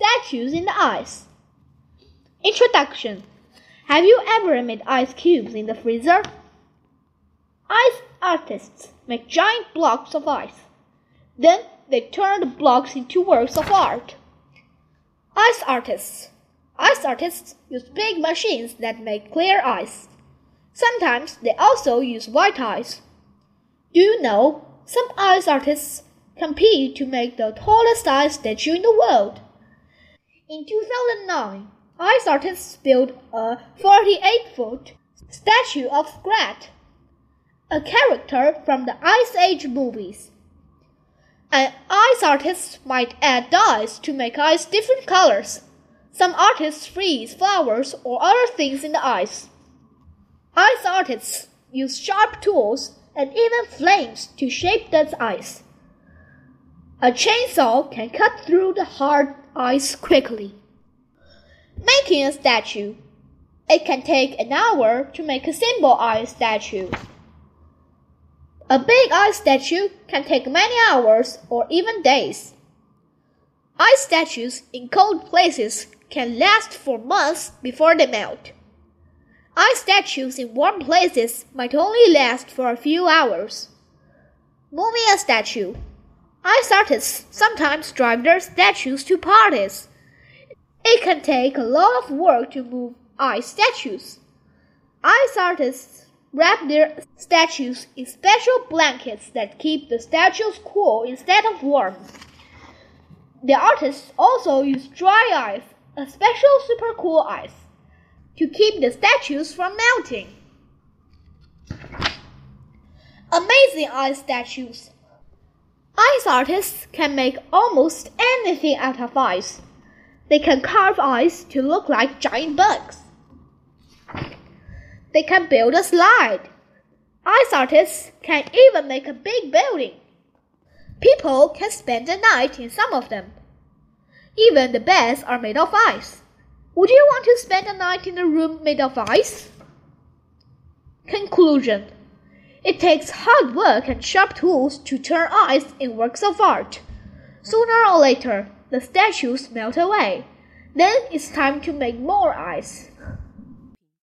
Statues in the ice. Introduction Have you ever made ice cubes in the freezer? Ice artists make giant blocks of ice. Then they turn the blocks into works of art. Ice artists. Ice artists use big machines that make clear ice. Sometimes they also use white ice. Do you know some ice artists compete to make the tallest ice statue in the world? In 2009, ice artists built a 48 foot statue of Scrat, a character from the Ice Age movies. An ice artist might add dyes to make ice different colors. Some artists freeze flowers or other things in the ice. Ice artists use sharp tools and even flames to shape that ice. A chainsaw can cut through the hard ice quickly. Making a statue. It can take an hour to make a simple ice statue. A big ice statue can take many hours or even days. Ice statues in cold places can last for months before they melt. Ice statues in warm places might only last for a few hours. Moving a statue. Ice artists sometimes drive their statues to parties. It can take a lot of work to move ice statues. Ice artists wrap their statues in special blankets that keep the statues cool instead of warm. The artists also use dry ice, a special super cool ice, to keep the statues from melting. Amazing ice statues. Artists can make almost anything out of ice. They can carve ice to look like giant bugs. They can build a slide. Ice artists can even make a big building. People can spend the night in some of them. Even the beds are made of ice. Would you want to spend a night in a room made of ice? Conclusion It takes hard work and sharp tools to turn ice in works of art. Sooner or later, the statues melt away. Then it's time to make more ice.